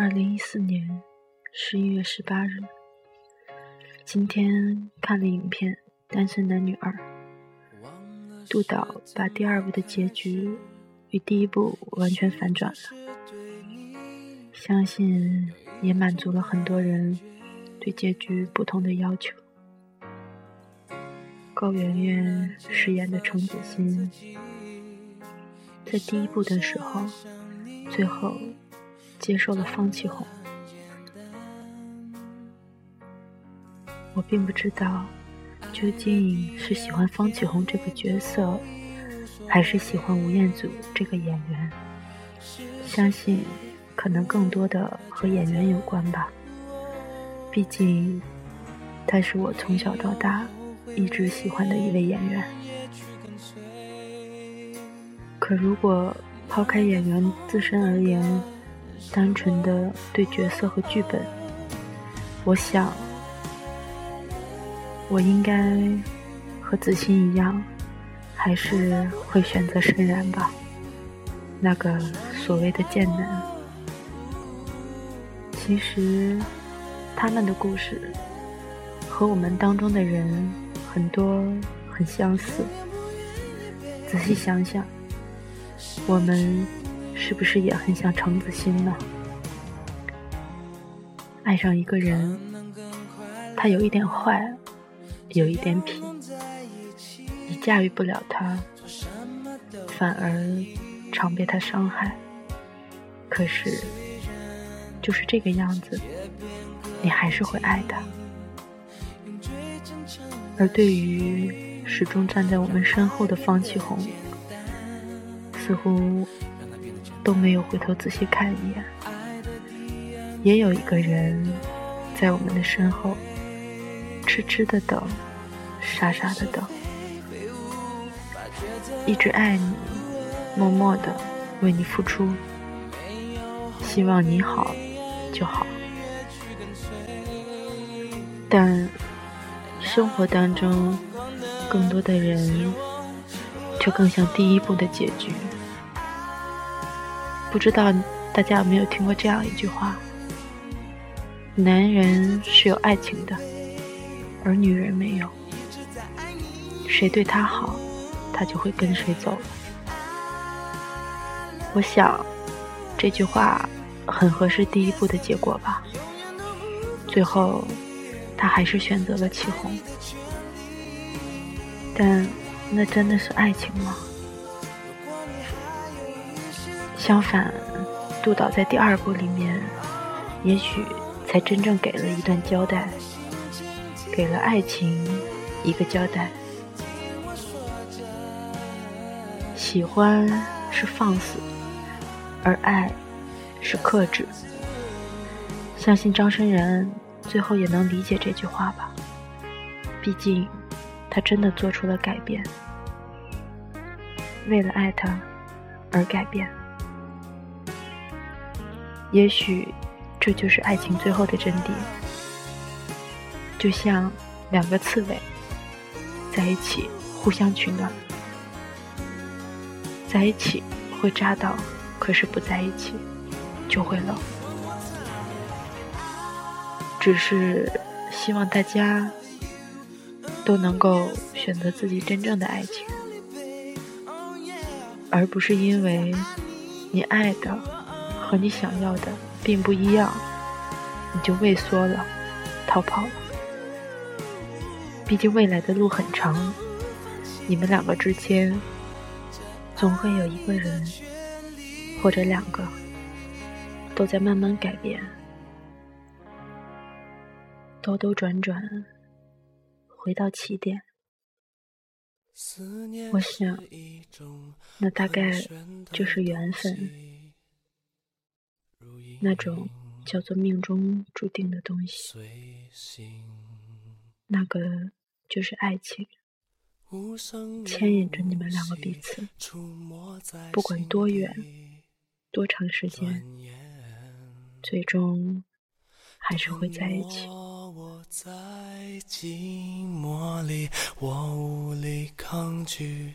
二零一四年十一月十八日，今天看了影片《单身男女二》，杜导把第二部的结局与第一部完全反转了，相信也满足了很多人对结局不同的要求。高圆圆饰演的程子欣，在第一部的时候，最后接受了方启红。我并不知道，究竟是喜欢方启红这个角色，还是喜欢吴彦祖这个演员。相信，可能更多的和演员有关吧。毕竟，他是我从小到大。一直喜欢的一位演员，可如果抛开演员自身而言，单纯的对角色和剧本，我想，我应该和子欣一样，还是会选择申然吧。那个所谓的贱男，其实他们的故事和我们当中的人。很多很相似，仔细想想，我们是不是也很像程子欣呢？爱上一个人，他有一点坏，有一点痞，你驾驭不了他，反而常被他伤害。可是，就是这个样子，你还是会爱他。而对于始终站在我们身后的方启红，似乎都没有回头仔细看一眼。也有一个人在我们的身后，痴痴的等，傻傻的等，一直爱你，默默的为你付出，希望你好就好，但。生活当中，更多的人却更像第一部的结局。不知道大家有没有听过这样一句话：男人是有爱情的，而女人没有。谁对他好，他就会跟谁走。我想，这句话很合适第一部的结果吧。最后。他还是选择了祁红，但那真的是爱情吗？相反，杜导在第二部里面，也许才真正给了一段交代，给了爱情一个交代。喜欢是放肆，而爱是克制。相信张生然。最后也能理解这句话吧，毕竟他真的做出了改变，为了爱他而改变。也许这就是爱情最后的真谛，就像两个刺猬在一起互相取暖，在一起会扎到，可是不在一起就会冷。只是希望大家都能够选择自己真正的爱情，而不是因为你爱的和你想要的并不一样，你就畏缩了、逃跑了。毕竟未来的路很长，你们两个之间总会有一个人或者两个都在慢慢改变。兜兜转转，回到起点。我想，那大概就是缘分，那种叫做命中注定的东西。那个就是爱情，牵引着你们两个彼此，不管多远、多长时间，最终还是会在一起。在寂寞里，我无力抗拒，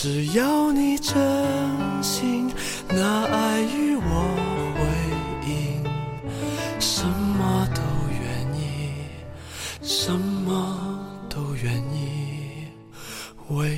只要你真心拿爱与我回应，什么都愿意，什么都愿意为。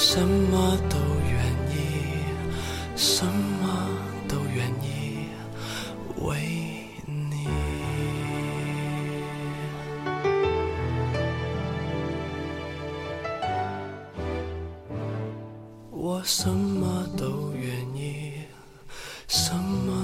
什么都愿意，什么都愿意为你，我什么都愿意，什么。